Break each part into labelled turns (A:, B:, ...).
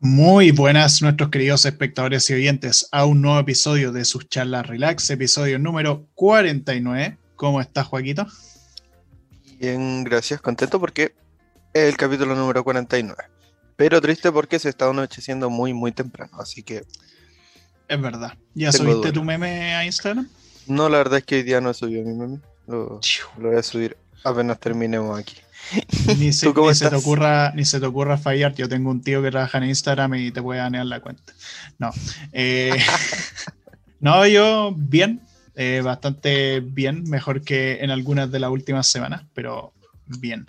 A: Muy buenas nuestros queridos espectadores y oyentes a un nuevo episodio de sus charlas relax, episodio número 49. ¿Cómo estás, Joaquito?
B: Bien, gracias, contento porque es el capítulo número 49. Pero triste porque se está anocheciendo muy, muy temprano, así que...
A: Es verdad. ¿Ya subiste tu meme a Instagram?
B: No, la verdad es que hoy día no he subido mi meme. Lo, lo voy a subir apenas terminemos aquí.
A: Ni, se, te ocurra, ni se te ocurra fallar. Yo tengo un tío que trabaja en Instagram y te puede ganar la cuenta. No. Eh, no, yo bien. Eh, bastante bien. Mejor que en algunas de las últimas semanas, pero bien.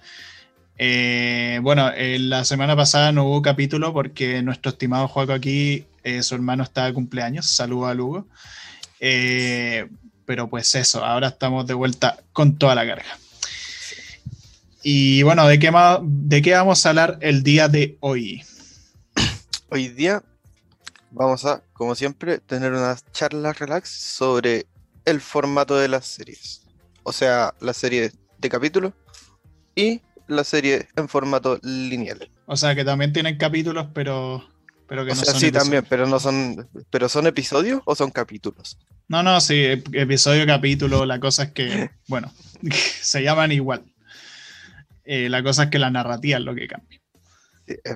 A: Eh, bueno, la semana pasada no hubo capítulo porque nuestro estimado Juaco aquí, su hermano está de cumpleaños. Saludos a Lugo. pero pues eso, ahora estamos de vuelta con toda la carga. Y bueno, ¿de qué, ¿de qué vamos a hablar el día de hoy?
B: Hoy día vamos a, como siempre, tener una charla relax sobre el formato de las series. O sea, la serie de capítulos y la serie en formato lineal.
A: O sea, que también tienen capítulos, pero, pero que no son.
B: Sí, también, pero no son. ¿Pero son episodios o son capítulos?
A: No, no, sí, episodio, capítulo. La cosa es que, bueno, se llaman igual. Eh, la cosa es que la narrativa es lo que cambia.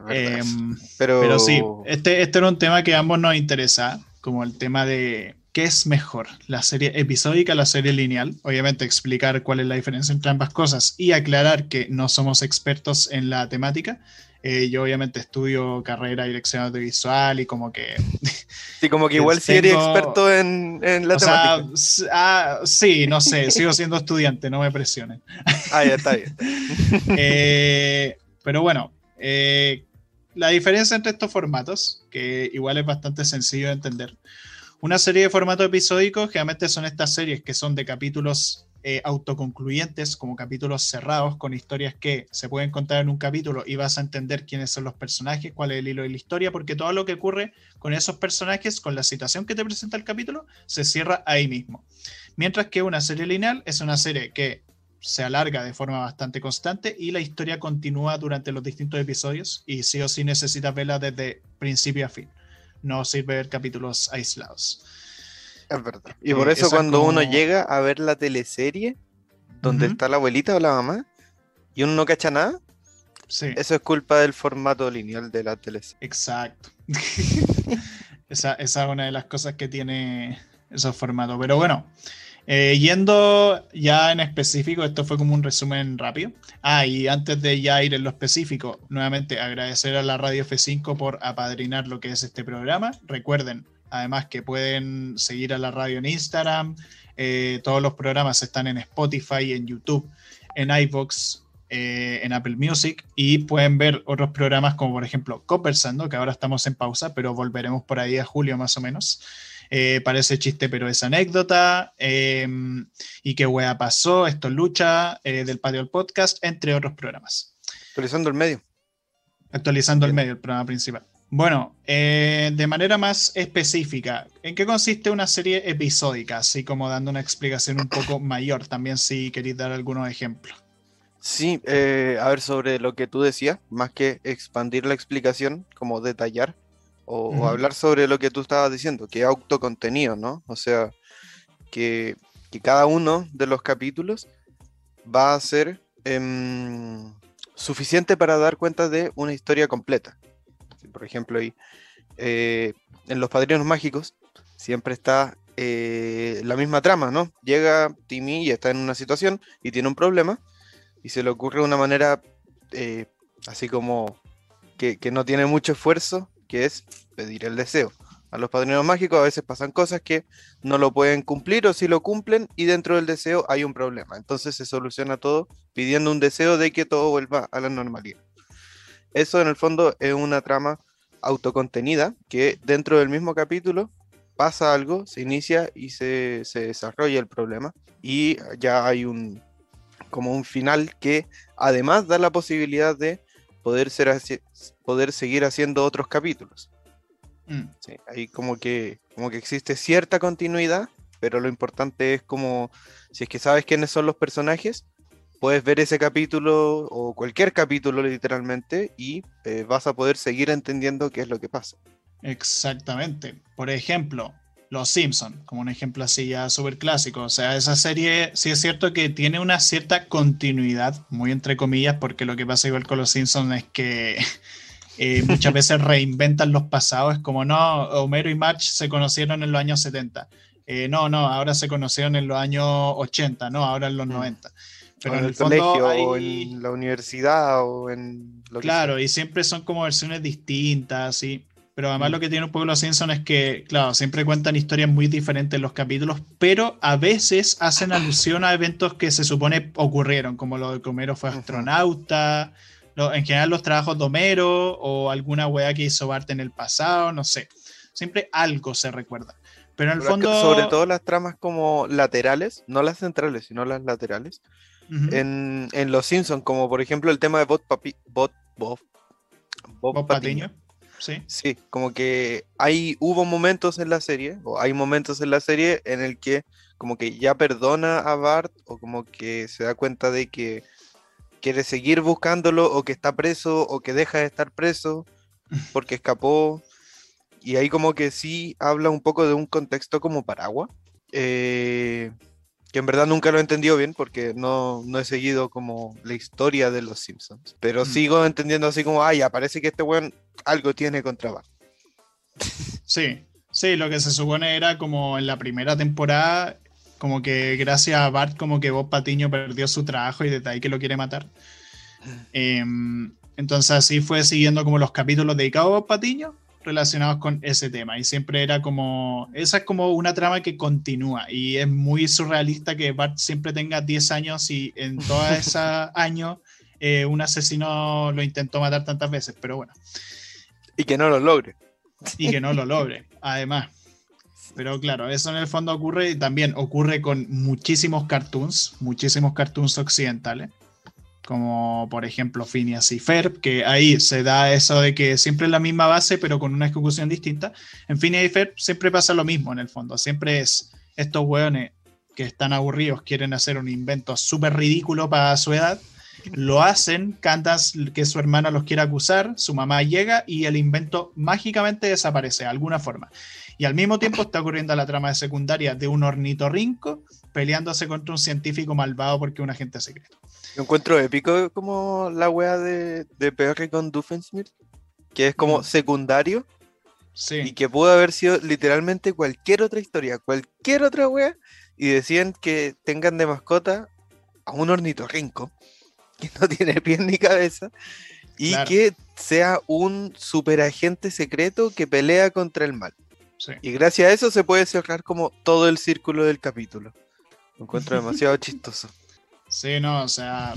A: Em, pero... pero... sí, este, este era un tema que a ambos nos interesa, como el tema de qué es mejor, la serie episódica o la serie lineal. Obviamente explicar cuál es la diferencia entre ambas cosas y aclarar que no somos expertos en la temática. Eh, yo obviamente estudio carrera dirección audiovisual y como que...
B: Sí, como que igual sí eres experto en, la temática.
A: ah, sí, no sé, sigo siendo estudiante, no me presionen.
B: Ah, ya está bien.
A: Eh, pero bueno, eh, la diferencia entre estos formatos, que igual es bastante sencillo de entender. Una serie de formatos episódicos generalmente son estas series que son de capítulos eh, autoconcluyentes, como capítulos cerrados, con historias que se pueden contar en un capítulo y vas a entender quiénes son los personajes, cuál es el hilo de la historia, porque todo lo que ocurre con esos personajes, con la situación que te presenta el capítulo, se cierra ahí mismo. Mientras que una serie lineal es una serie que se alarga de forma bastante constante y la historia continúa durante los distintos episodios y sí o sí necesitas verla desde principio a fin. No sirve ver capítulos aislados.
B: Es verdad. Y por eso cuando uno llega a ver la teleserie, donde está la abuelita o la mamá, y uno no cacha nada, eso es culpa del formato lineal de la teleserie.
A: Exacto. esa, es una de las cosas que tiene esos formatos. Pero bueno, eh, yendo ya en específico, esto fue como un resumen rápido. Ah, y antes de ya ir en lo específico, nuevamente agradecer a la Radio F5 por apadrinar lo que es este programa. Recuerden, Además que pueden seguir a la radio en Instagram. Eh, todos los programas están en Spotify, en YouTube, en iVoox, eh, en Apple Music y pueden ver otros programas como por ejemplo Conversando, que ahora estamos en pausa, pero volveremos por ahí a julio más o menos. Eh, parece chiste, pero es anécdota. y qué wea pasó, esto lucha, del patio del podcast, entre otros programas.
B: Actualizando el medio.
A: Actualizando el medio, el programa principal. Bueno, eh, de manera más específica, ¿en qué consiste una serie episódica? Así como dando una explicación un poco mayor, también si queréis dar algunos ejemplos.
B: Sí, eh, a ver, sobre lo que tú decías, más que expandir la explicación, como detallar, o, hablar sobre lo que tú estabas diciendo, que autocontenido, ¿no? O sea, que, cada uno de los capítulos va a ser em, suficiente para dar cuenta de una historia completa por ejemplo, eh, en Los Padrinos Mágicos siempre está eh, la misma trama, ¿no? Llega Timmy y está en una situación y tiene un problema y se le ocurre de una manera eh, así como que, no tiene mucho esfuerzo, que es pedir el deseo. A los padrinos mágicos a veces pasan cosas que no lo pueden cumplir o si lo cumplen y dentro del deseo hay un problema. Entonces se soluciona todo pidiendo un deseo de que todo vuelva a la normalidad. Eso en el fondo es una trama autocontenida que dentro del mismo capítulo pasa algo, se inicia y se, desarrolla el problema y ya hay un como un final que además da la posibilidad de poder, ser poder seguir haciendo otros capítulos. Mm. ahí como que, como que existe cierta continuidad, pero lo importante es como, si es que sabes quiénes son los personajes, puedes ver ese capítulo o cualquier capítulo literalmente y eh, vas a poder seguir entendiendo qué es lo que pasa.
A: Exactamente. Por ejemplo, Los Simpson, como un ejemplo así ya súper clásico. O sea, esa serie sí es cierto que tiene una cierta continuidad, muy entre comillas, porque lo que pasa igual con Los Simpsons es que eh, muchas veces reinventan los pasados. Es como, no, Homero y March se conocieron en los años 70. Eh, no, no, ahora se conocieron en los años 80, no, ahora en los 90. Mm.
B: Pero en, el, colegio o en la universidad o en
A: lo Claro, y siempre son como versiones distintas, sí. Pero además mm. lo que tiene un poco los Simpsons es que, claro, siempre cuentan historias muy diferentes en los capítulos, pero a veces hacen alusión a eventos que se supone ocurrieron, como lo de que Homero fue astronauta, en general los trabajos de Homero o alguna weá que hizo Bart en el pasado, no sé. Siempre algo se recuerda. Pero en el fondo...
B: Sobre todo las tramas como laterales, no las centrales, sino las laterales. en, Los Simpsons, como por ejemplo el tema de Bob, Papi, Bob, Bob,
A: Bob, Patiño.
B: Sí. sí, como que hay, hubo momentos en la serie, o hay momentos en la serie en el que como que ya perdona a Bart, o como que se da cuenta de que quiere seguir buscándolo, o que está preso, o que deja de estar preso, porque escapó. Y ahí como que sí habla un poco de un contexto como paraguas. Eh, que en verdad nunca lo he entendido bien porque no, no he seguido como la historia de los Simpsons. Pero mm. sigo entendiendo así como, ay, parece que este weón algo tiene contra Bart.
A: Sí, sí, lo que se supone era como en la primera temporada, como que gracias a Bart, como que Bob Patiño perdió su trabajo y desde ahí que lo quiere matar. Em, entonces así fue siguiendo como los capítulos dedicados a Bob Patiño relacionados con ese tema. Y siempre era como, esa es como una trama que continúa y es muy surrealista que Bart siempre tenga 10 años y en todos esos años eh, un asesino lo intentó matar tantas veces, pero bueno.
B: Y que no lo logre.
A: Y que no lo logre, además. Pero claro, eso en el fondo ocurre y también ocurre con muchísimos cartoons, muchísimos cartoons occidentales como por ejemplo Phineas y Ferb, que ahí se da eso de que siempre es la misma base, pero con una ejecución distinta. En Phineas y Ferb siempre pasa lo mismo en el fondo, siempre es estos hueones que están aburridos, quieren hacer un invento súper ridículo para su edad, lo hacen, cantan que su hermana los quiere acusar, su mamá llega y el invento mágicamente desaparece de alguna forma. Y al mismo tiempo está ocurriendo la trama de secundaria de un ornitorrinco peleándose contra un científico malvado porque es un agente secreto.
B: Yo encuentro épico como la wea de, de Perry con Doofenshmirtz, que es como mm. secundario. Sí. Y que pudo haber sido literalmente cualquier otra historia, cualquier otra wea, y decían que tengan de mascota a un ornitorrinco, que no tiene pies ni cabeza, y que sea un superagente secreto que pelea contra el mal. Y gracias a eso se puede cerrar como todo el círculo del capítulo. Lo encuentro demasiado chistoso.
A: Sí, no, o sea,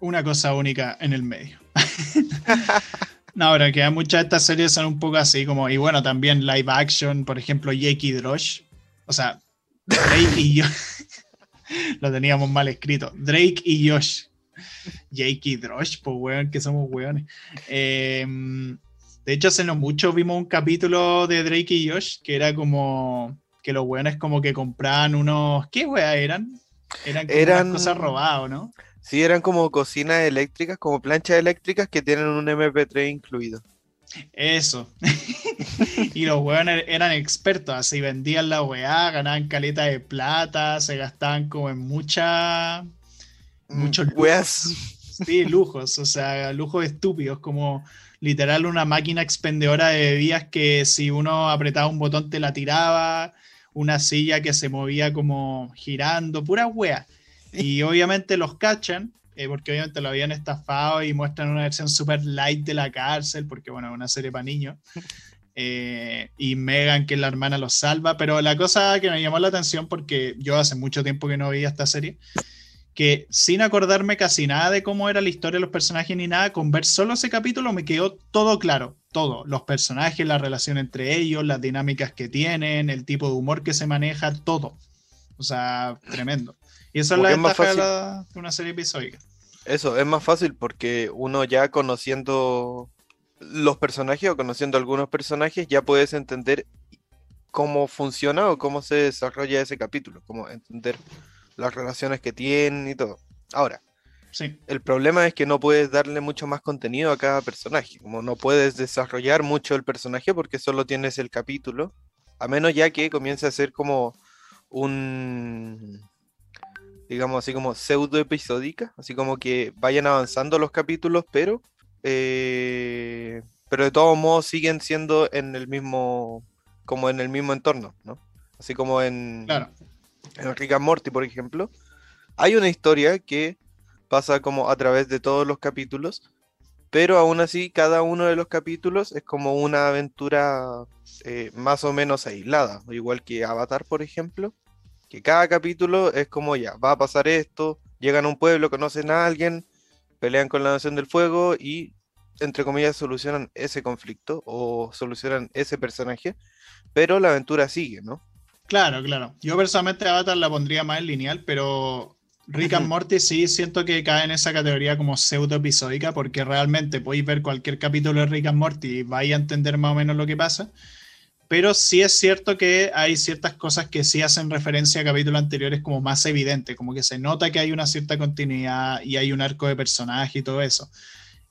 A: una cosa única en el medio. no, ahora que muchas de estas series son un poco así, como, y bueno, también live action, por ejemplo, Jake y Drosh. O sea, Drake y Josh. Lo teníamos mal escrito. Drake y Josh. Jake y Drosh, pues weón, que somos weones. Em, de hecho, hace no mucho vimos un capítulo de Drake y Josh que era como que los weones como que compraban unos. ¿Qué weas eran? Eran, como cosas robadas, ¿no?
B: Sí, eran como cocinas eléctricas, como planchas eléctricas que tienen un MP3 incluido.
A: Eso. y los weones eran expertos, así vendían la weá, ganaban caleta de plata, se gastaban como en mucha. Mm, muchos lujos. Sí, lujos, o sea, lujos estúpidos, como literal una máquina expendedora de bebidas que si uno apretaba un botón te la tiraba, una silla que se movía como girando, pura wea. Y obviamente los cachan, eh, porque obviamente lo habían estafado y muestran una versión super light de la cárcel, porque bueno, es una serie para niños. Eh, y Megan, que la hermana, los salva. Pero la cosa que me llamó la atención, porque yo hace mucho tiempo que no veía esta serie, que sin acordarme casi nada de cómo era la historia de los personajes ni nada, con ver solo ese capítulo me quedó todo claro, todo, los personajes, la relación entre ellos, las dinámicas que tienen, el tipo de humor que se maneja, todo. O sea, tremendo. Y eso es la ventaja de una serie episódica.
B: Eso, es más fácil porque uno ya conociendo los personajes o conociendo algunos personajes ya puedes entender cómo funciona o cómo se desarrolla ese capítulo, cómo entender las relaciones que tienen y todo. Ahora,
A: Sí.
B: El problema es que no puedes darle mucho más contenido a cada personaje, como no puedes desarrollar mucho el personaje porque solo tienes el capítulo, a menos ya que comience a ser como un, digamos así como pseudo episódica, así como que vayan avanzando los capítulos, pero, eh, pero de todos modos siguen siendo en el mismo, como en el mismo entorno, ¿no? Así como en,
A: Claro.
B: En Rick Morty, por ejemplo, hay una historia que pasa como a través de todos los capítulos, pero aún así cada uno de los capítulos es como una aventura eh, más o menos aislada, igual que Avatar, por ejemplo, que cada capítulo es como ya, va a pasar esto, llegan a un pueblo, conocen a alguien, pelean con la Nación del Fuego y, entre comillas, solucionan ese conflicto o solucionan ese personaje, pero la aventura sigue, ¿no?
A: Claro, claro. Yo personalmente Avatar la pondría más en lineal, pero Rick and. Morty sí siento que cae en esa categoría como pseudo episódica, porque realmente podéis ver cualquier capítulo de Rick and Morty y vais a entender más o menos lo que pasa. Pero sí es cierto que hay ciertas cosas que sí hacen referencia a capítulos anteriores como más evidente, como que se nota que hay una cierta continuidad y hay un arco de personaje y todo eso.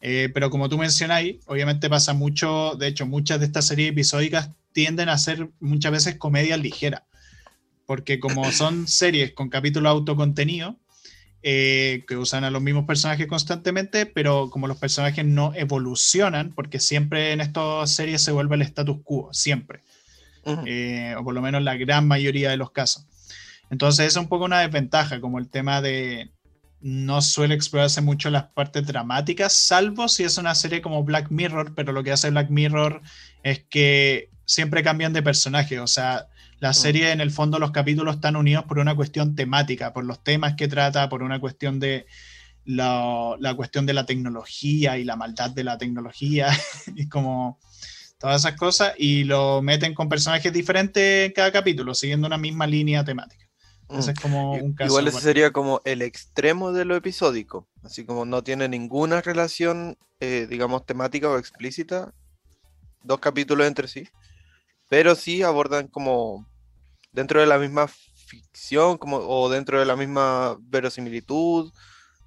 A: Eh, pero como tú mencionáis, obviamente pasa mucho, de hecho muchas de estas series episódicas tienden a ser muchas veces comedias ligeras, porque como son series con capítulos autocontenidos, eh, que usan a los mismos personajes constantemente, pero como los personajes no evolucionan, porque siempre en estas series se vuelve el status quo, siempre eh, o por lo menos la gran mayoría de los casos. Entonces es un poco una desventaja, como el tema de no suele explorarse mucho las partes dramáticas, salvo si es una serie como Black Mirror, pero lo que hace Black Mirror es que siempre cambian de personaje, o sea, la serie en el fondo los capítulos están unidos por una cuestión temática, por los temas que trata, por una cuestión de la, la cuestión de la tecnología y la maldad de la tecnología, y como todas esas cosas y lo meten con personajes diferentes en cada capítulo, siguiendo una misma línea temática. Ese
B: Mm.
A: es como
B: I-
A: un caso.
B: Igual ese sería como el extremo de lo episódico, así como no tiene ninguna relación, eh, digamos, temática o explícita, dos capítulos entre sí, pero sí abordan como dentro de la misma ficción como, o dentro de la misma verosimilitud,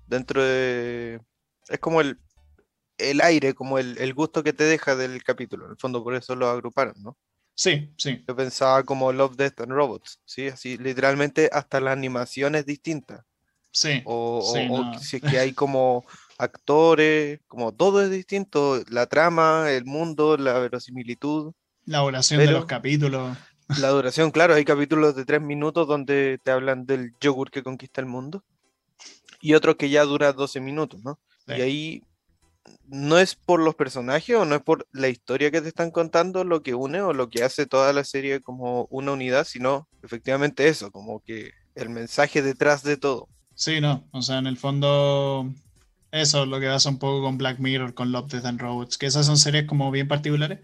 B: dentro de... Es como el, el aire, como el, el gusto que te deja del capítulo, en el fondo por eso lo agruparon, ¿no?
A: Sí, sí,
B: Yo pensaba como Love, Death and Robots, ¿sí? Así, literalmente hasta la animación es distinta.
A: sí.
B: O, o-
A: Sí,
B: o
A: no.
B: si es que hay como actores, como todo es distinto, la trama, el mundo, la verosimilitud,
A: La oración de los capítulos.
B: la duración, claro, hay capítulos de tres minutos donde te hablan del yogur que conquista el mundo y otros que ya dura 12 minutos, ¿no?
A: Sí.
B: Y ahí no es por los personajes o no es por la historia que te están contando lo que une o lo que hace toda la serie como una unidad, sino efectivamente eso, como que el mensaje detrás de todo.
A: Sí, no. O sea, en el fondo, eso es lo que pasa un poco con Black Mirror, con Love, Death and Robots, que esas son series como bien particulares.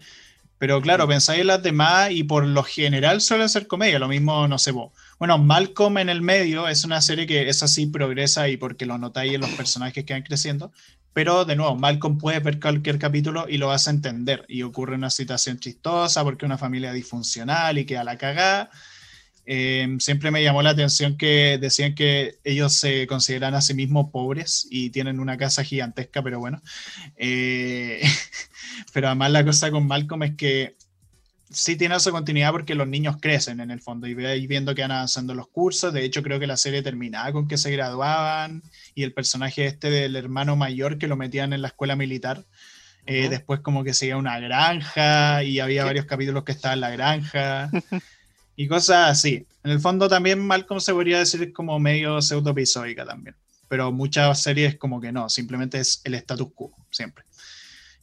A: Pero claro, pensáis en las demás y por lo general suelen ser comedia, lo mismo, no sé, vos. Bueno, Malcolm en el medio es una serie que es así, progresa y porque lo notáis en los personajes que van creciendo. Pero de nuevo, Malcolm puede ver cualquier capítulo y lo a entender. Y ocurre una situación chistosa porque una familia disfuncional y queda la cagada. Eh, siempre me llamó la atención que decían que ellos se consideran a sí mismos pobres y tienen una casa gigantesca, pero bueno. Eh, pero además la cosa con Malcolm es que sí tiene su continuidad porque los niños crecen en el fondo y veis viendo que van avanzando los cursos. De hecho, creo que la serie terminaba con que se graduaban y el personaje este del hermano mayor que lo metían en la escuela militar. eh. Después como que se iba a una granja y había
B: ¿Qué?
A: varios capítulos que estaba en la granja y cosas así. En el fondo también Malcolm se podría decir como medio pseudo episódica también, pero muchas series como que no, simplemente es el status quo, siempre.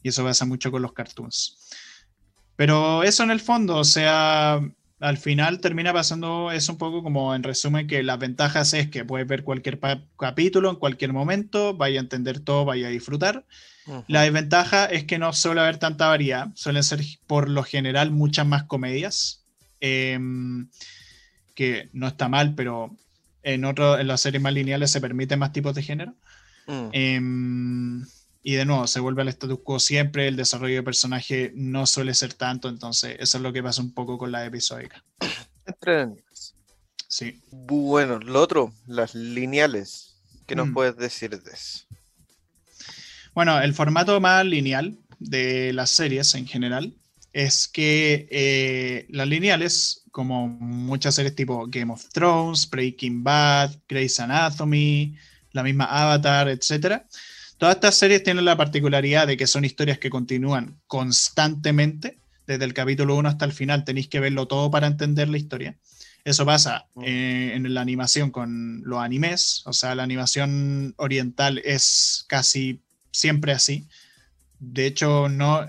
A: Y eso pasa mucho con los cartoons. Pero eso en el fondo, o sea, al final termina pasando es un poco como en resumen que las ventajas es que puedes ver cualquier capítulo en cualquier momento, vaya a entender todo, vaya a disfrutar. La desventaja es que no suele haber tanta variedad, suelen ser por lo general muchas más comedias, em, que no está mal, pero en, otro, en las series más lineales se permiten más tipos de género.
B: Mm.
A: Em, y de nuevo, se vuelve al status quo siempre, el desarrollo de personaje no suele ser tanto, entonces eso es lo que pasa un poco con la episódica.
B: Entretenidas.
A: Sí.
B: Bueno, lo otro, las lineales. ¿Qué nos mm. puedes decir de eso?
A: Bueno, el formato más lineal de las series en general es que eh, las lineales, como muchas series tipo Game of Thrones, Breaking Bad, Grey's Anatomy, la misma Avatar, etc. Todas estas series tienen la particularidad de que son historias que continúan constantemente, desde el capítulo 1 hasta el final, tenéis que verlo todo para entender la historia. Eso pasa mm. eh, en la animación con los animes, o sea, la animación oriental es casi siempre así. De hecho, no,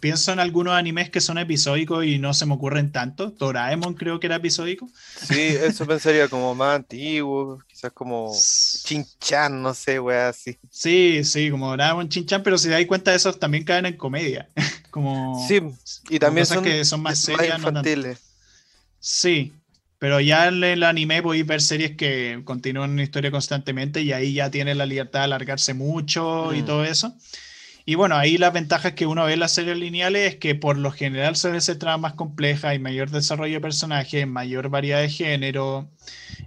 A: pienso en algunos animes que son episódicos y no se me ocurren tanto. Doraemon creo que era episódico.
B: Sí, eso pensaría como más antiguo, quizás como Chinchan, no sé, wea, así.
A: Sí, sí, como Doraemon, Chinchan, pero si te das cuenta, esos también caen en comedia. como,
B: sí, y también
A: son, que son más serias. infantiles. sí, pero ya en el anime podéis ver series que continúan una historia constantemente y ahí ya tiene la libertad de alargarse mucho y mm. todo eso. Y bueno, ahí las ventajas que uno ve en las series lineales es que por lo general suelen ser tramas más complejas, hay mayor desarrollo de personajes, mayor variedad de género,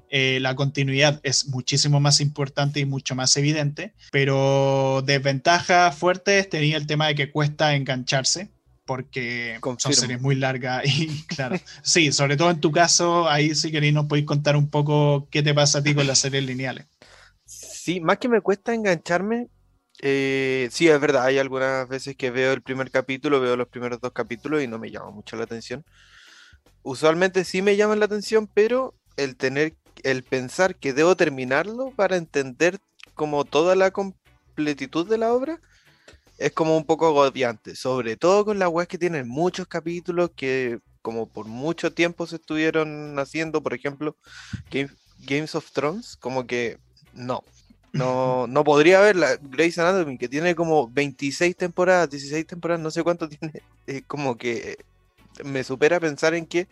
A: eh, la continuidad es muchísimo más importante y mucho más evidente, pero desventajas fuertes tenía el tema de que cuesta engancharse porque son series muy largas y claro, sí, sobre todo en tu caso, ahí sí queréis nos podéis contar un poco qué te pasa a ti con las series lineales.
B: Sí, más que me cuesta engancharme, eh, sí, es verdad, hay algunas veces que veo el primer capítulo, veo los primeros dos capítulos y no me llama mucho la atención. Usualmente sí me llaman la atención, pero el tener, el pensar que debo terminarlo para entender como toda la completitud de la obra, es como un poco agobiante, sobre todo con las webs que tienen muchos capítulos que como por mucho tiempo se estuvieron haciendo, por ejemplo, Games of Thrones, como que no, no, no podría la Grey's Anatomy, que tiene como 26 temporadas, 16 temporadas, no sé cuánto tiene. Es como que me supera pensar en que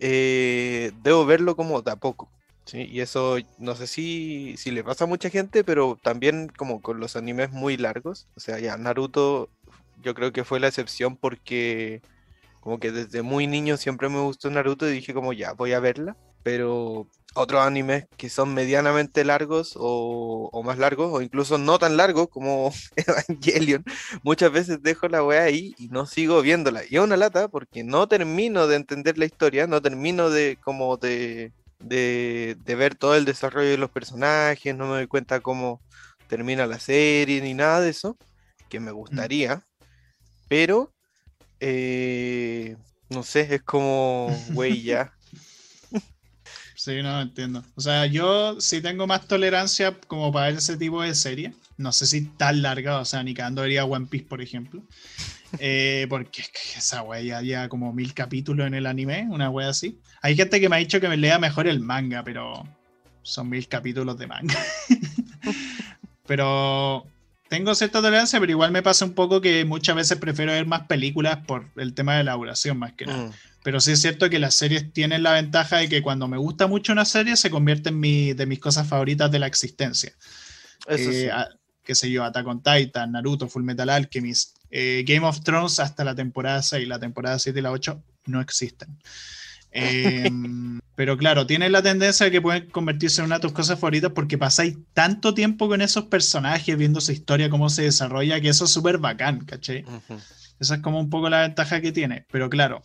B: eh, debo verlo como de a poco. Y eso no sé si, si le pasa a mucha gente, pero también como con los animes muy largos. O sea, ya Naruto yo creo que fue la excepción porque como que desde muy niño siempre me gustó Naruto y dije como ya, voy a verla. Pero otros animes que son medianamente largos o, más largos, o incluso no tan largos como Evangelion, muchas veces dejo la weá ahí y no sigo viéndola. Y es una lata porque no termino de entender la historia, no termino de como de, de, ver todo el desarrollo de los personajes, no me doy cuenta cómo termina la serie ni nada de eso, que me mm. gustaría, pero eh, no sé, es como, güey, ya.
A: Sí, no entiendo. O sea, yo sí tengo más tolerancia como para ese tipo de serie. No sé si tan larga, o sea, ni cagando vería One Piece, por ejemplo. Eh, porque es que esa wea ya lleva como mil capítulos en el anime, una wea así. Hay gente que me ha dicho que me lea mejor el manga, pero son mil capítulos de manga. pero tengo cierta tolerancia, pero igual me pasa un poco que muchas veces prefiero ver más películas por el tema de la duración más que nada. Mm. Pero sí es cierto que las series tienen la ventaja de que cuando me gusta mucho una serie se convierte en mi, de mis cosas favoritas de la existencia. Eso eh, qué sé yo, Attack on Titan, Naruto, Full Metal Alchemist, eh, Game of Thrones hasta la temporada 6, la temporada 7 y la 8 no existen. Em, pero claro, tiene la tendencia de que pueden convertirse en una de tus cosas favoritas porque pasáis tanto tiempo con esos personajes, viendo su historia, cómo se desarrolla, que eso es súper bacán, ¿cachai? Esa es como un poco la ventaja que tiene. Pero claro,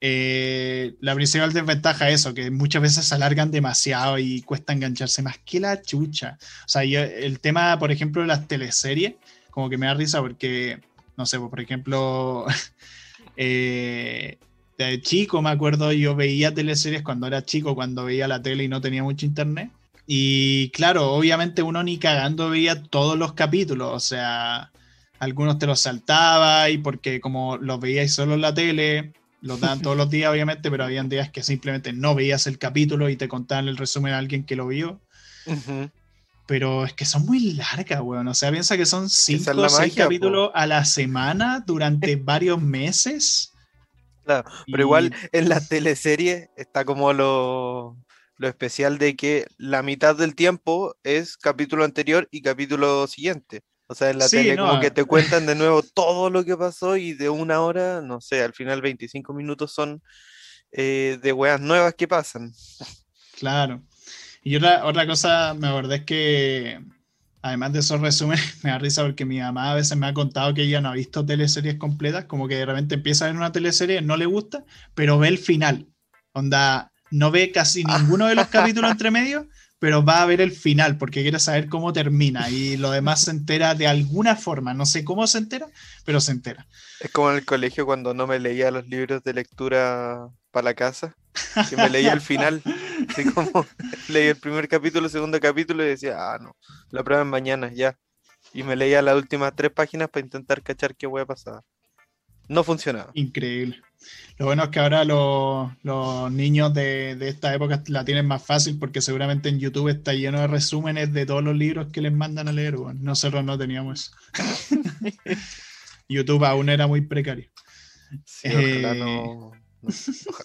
A: eh, la principal desventaja es eso, que muchas veces se alargan demasiado y cuesta engancharse más que la chucha. O sea, el tema, por ejemplo, de las teleseries, como que me da risa porque, no sé, por ejemplo, eh, de chico me acuerdo, yo veía teleseries cuando era chico, cuando veía la tele y no tenía mucho internet. Y claro, obviamente uno ni cagando veía todos los capítulos, o sea, algunos te los saltaba y porque como los veíais solo en la tele, los dan todos los días, obviamente, pero habían días que simplemente no veías el capítulo y te contaban el resumen a alguien que lo vio. Pero es que son muy largas, weón. O sea, piensa que son cinco o seis capítulos a la semana durante varios meses.
B: Claro, pero igual en la teleserie está como lo, lo especial de que la mitad del tiempo es capítulo anterior y capítulo siguiente. O sea, en la tele como que te cuentan de nuevo todo lo que pasó y de una hora, no sé, al final 25 minutos son eh, de weas nuevas que pasan.
A: Claro. Y otra, otra cosa, me acordé es que, además de esos resúmenes, me da risa porque mi mamá a veces me ha contado que ella no ha visto teleseries completas, como que de repente empieza a ver una teleserie, no le gusta, pero ve el final. Onda, no ve casi ninguno de los capítulos entre medio, pero va a ver el final porque quiere saber cómo termina y lo demás se entera de alguna forma. No sé cómo se entera, pero se entera.
B: Es como en el colegio cuando no me leía los libros de lectura para la casa, que me leía el final. Así como leí el primer capítulo, el segundo capítulo y decía, ah, no, lo prueben mañana, ya. Y me leía las últimas tres páginas para intentar cachar qué hueá pasaba. No funcionaba.
A: Increíble. Lo bueno es que ahora los, niños de, esta época la tienen más fácil porque seguramente en YouTube está lleno de resúmenes de todos los libros que les mandan a leer. nosotros no teníamos eso. YouTube aún era muy precario.
B: ojalá, eh,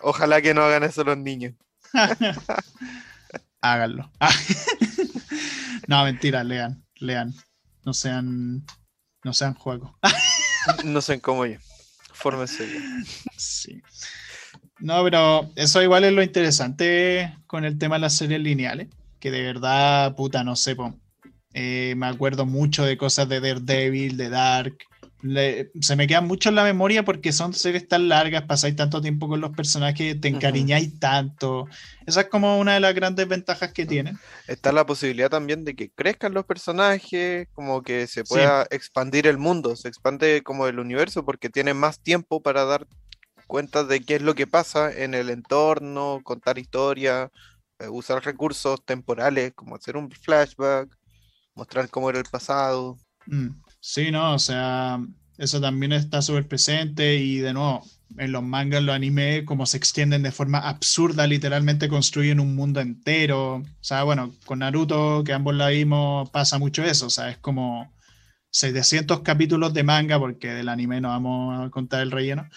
B: ojalá que no hagan eso los niños.
A: Háganlo. no, mentira, lean, lean. No sean, no sean juegos.
B: no sean como yo. Fórmese.
A: Sí. No, pero eso igual es lo interesante con el tema de las series lineales, que de verdad, puta, no sé, eh, me acuerdo mucho de cosas de Daredevil, de Dark, se me quedan mucho en la memoria porque son series tan largas, pasáis tanto tiempo con los personajes, te encariñáis tanto. Esa es como una de las grandes ventajas que tienen.
B: Está la posibilidad también de que crezcan los personajes, como que se pueda expandir el mundo, se expande como el universo porque tiene más tiempo para dar cuenta de qué es lo que pasa en el entorno, contar historia, eh, usar recursos temporales como hacer un flashback, mostrar cómo era el pasado.
A: Mm. Sí, no, o sea, eso también está súper presente y de nuevo, en los mangas, los animes, como se extienden de forma absurda, literalmente construyen un mundo entero. O sea, bueno, con Naruto, que ambos la vimos, pasa mucho eso, o sea, es como 700 capítulos de manga, porque del anime no vamos a contar el relleno,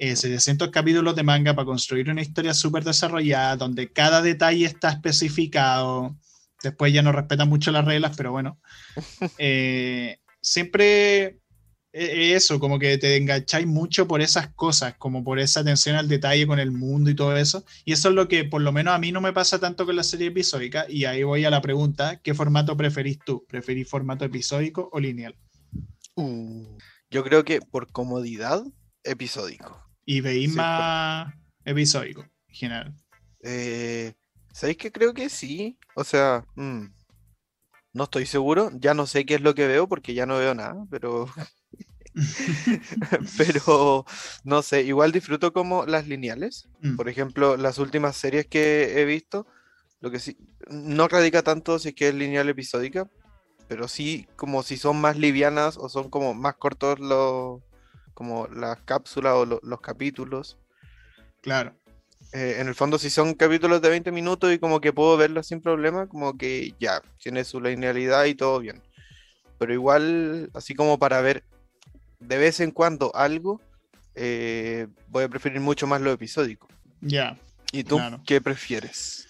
A: 700 eh, capítulos de manga para construir una historia súper desarrollada, donde cada detalle está especificado. Después ya no respetan mucho las reglas, pero bueno. Eh, siempre e, e, eso, como que te engancháis mucho por esas cosas, como por esa atención al detalle con el mundo y todo eso. Y eso es lo que por lo menos a mí no me pasa tanto con la serie episódica. Y ahí voy a la pregunta, ¿qué formato preferís tú? ¿Preferís formato episódico o lineal?
B: Uh, yo creo que por comodidad, episódico.
A: ¿Y veis más episódico en general?
B: Eh, ¿Sabéis que creo que sí? O sea, mm, no estoy seguro, ya no sé qué es lo que veo porque ya no veo nada, pero. pero no sé, igual disfruto como las lineales. Mm. Por ejemplo, las últimas series que he visto, lo que sí, no radica tanto si es que es lineal episódica, pero sí como si son más livianas o son como más cortos los como las cápsulas o los capítulos.
A: Claro.
B: Eh, en el fondo, si son capítulos de 20 minutos y como que puedo verlos sin problema, como que ya, tiene su linealidad y todo bien. Pero igual, así como para ver de vez en cuando algo, eh, voy a preferir mucho más lo episódico.
A: Ya.
B: ¿Y tú qué prefieres?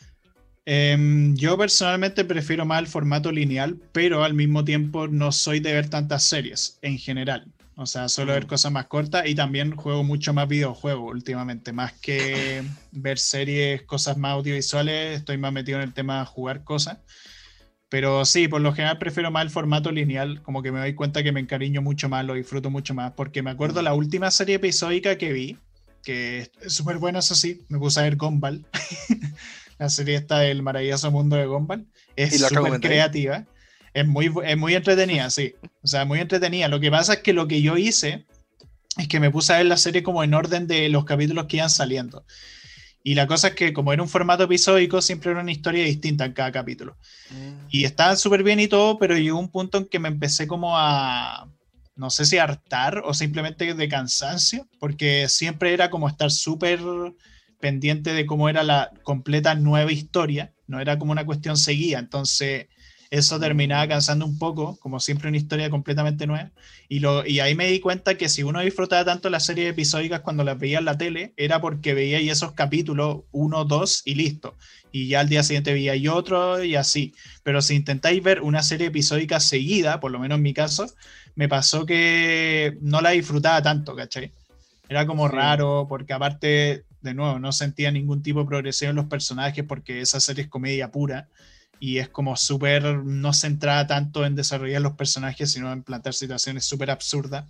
A: Em, yo personalmente prefiero más el formato lineal, pero al mismo tiempo no soy de ver tantas series en general. O sea, suelo ver cosas más cortas y también juego mucho más videojuegos últimamente, más que ver series, cosas más audiovisuales, estoy más metido en el tema de jugar cosas. Pero sí, por lo general prefiero más el formato lineal, como que me doy cuenta que me encariño mucho más, lo disfruto mucho más, porque me acuerdo la última serie episódica que vi, que es súper buena, eso sí, me puse a ver Gumball, la serie está del maravilloso mundo de Gumball, es súper creativa. Es muy, es muy entretenida, sí. O sea, muy entretenida. Lo que pasa es que lo que yo hice es que me puse a ver la serie como en orden de los capítulos que iban saliendo. Y la cosa es que como era un formato episódico, siempre era una historia distinta en cada capítulo. Mm. Y estaba súper bien y todo, pero llegó un punto en que me empecé como a, no sé si hartar o simplemente de cansancio, porque siempre era como estar súper pendiente de cómo era la completa nueva historia, no era como una cuestión seguida. Entonces eso terminaba cansando un poco, como siempre una historia completamente nueva. Y, lo, y ahí me di cuenta que si uno disfrutaba tanto las series episódicas cuando las veía en la tele, era porque veía ahí esos capítulos, uno, dos y listo. Y ya al día siguiente veía y otro y así. Pero si intentáis ver una serie episódica seguida, por lo menos en mi caso, me pasó que no la disfrutaba tanto, ¿cachai? Era como raro, porque aparte de nuevo, no sentía ningún tipo de progresión en los personajes porque esa serie es comedia pura y es como súper, no centrada tanto en desarrollar los personajes, sino en plantear situaciones súper absurdas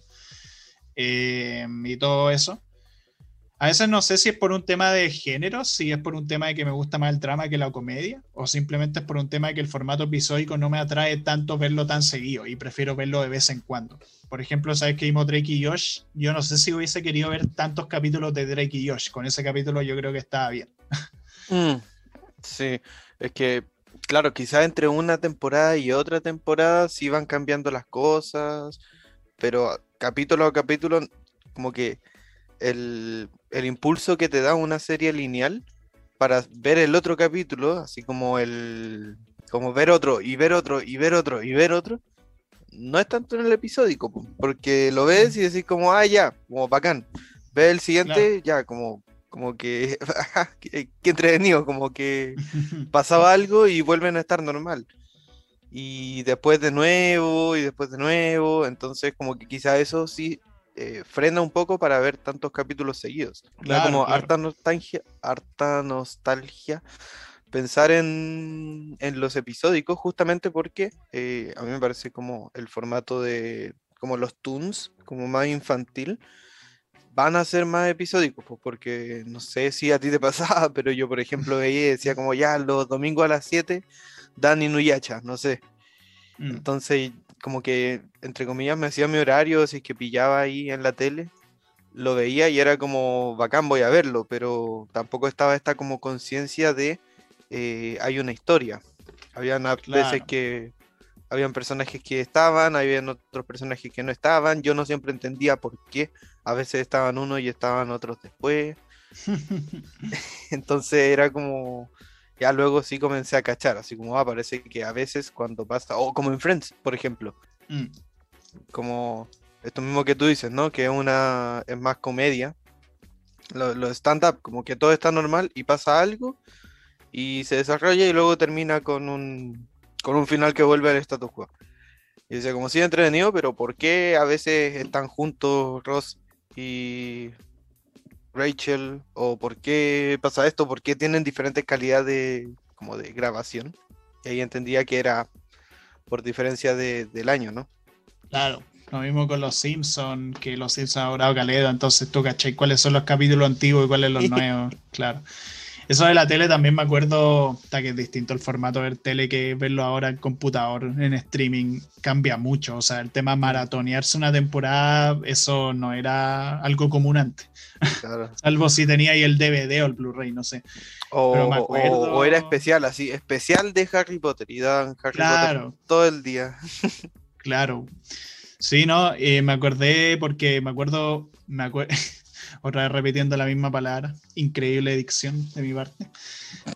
A: eh, y todo eso. A veces no sé si es por un tema de género, si es por un tema de que me gusta más el drama que la comedia, o simplemente es por un tema de que el formato episódico no me atrae tanto verlo tan seguido y prefiero verlo de vez en cuando. Por ejemplo, ¿sabes que vimos Drake y Josh? Yo no sé si hubiese querido ver tantos capítulos de Drake y Josh. Con ese capítulo yo creo que estaba bien.
B: Mm, sí, es que, claro, quizás entre una temporada y otra temporada sí van cambiando las cosas, pero capítulo a capítulo, como que el, impulso que te da una serie lineal para ver el otro capítulo, así como el como ver otro y ver otro y ver otro y ver otro, no es tanto en el episódico, porque lo ves y decís como, ah, ya, como bacán. Ve el siguiente, ya, como, como que, qué, entretenido, como que pasaba algo y vuelven a estar normal. Y después de nuevo, y después de nuevo, entonces como que quizá eso sí eh, frena un poco para ver tantos capítulos seguidos. Claro, como harta nostalgia, harta nostalgia pensar en, los episódicos, justamente porque eh, a mí me parece como el formato de como los toons, como más infantil, van a ser más episódicos, pues porque no sé si a ti te pasaba, pero yo por ejemplo veía decía como ya los domingos a las 7 dan Inuyacha, no sé. Mm. Entonces como que, entre comillas, me hacía mi horario, si es que pillaba ahí en la tele, lo veía y era como, bacán, voy a verlo, pero tampoco estaba esta como conciencia de, eh, hay una historia. Habían veces que habían personajes que estaban, habían otros personajes que no estaban, yo no siempre entendía por qué, a veces estaban unos y estaban otros después. Entonces era como, ya luego sí comencé a cachar, así como ah, parece que a veces cuando pasa, o como en Friends, por ejemplo, mm. como esto mismo que tú dices, ¿no? Que es una, es más comedia, lo, stand-up, como que todo está normal y pasa algo y se desarrolla y luego termina con un, con un final que vuelve al status quo. Y dice, como si entretenido, pero ¿por qué a veces están juntos Ross y Rachel o por qué pasa esto, por qué tienen diferentes calidades de, como de grabación. Y ahí entendía que era por diferencia del año, ¿no?
A: Claro, lo mismo con los Simpsons, que los Simpsons han grabado Caleda, entonces tú caché cuáles son los capítulos antiguos y cuáles los nuevos, claro. Eso de la tele también me acuerdo, está que es distinto el formato de ver tele que verlo ahora en computador, en streaming, cambia mucho. O sea, el tema maratonearse una temporada, eso no era algo común antes. Salvo si tenía ahí el DVD o el Blu-ray, no sé.
B: O, era especial, así, especial de Harry Potter y dan Harry Potter todo el día.
A: claro. Sí, no, eh, me acordé porque me acuerdo, me acuerdo. otra vez repitiendo la misma palabra, increíble dicción de mi parte.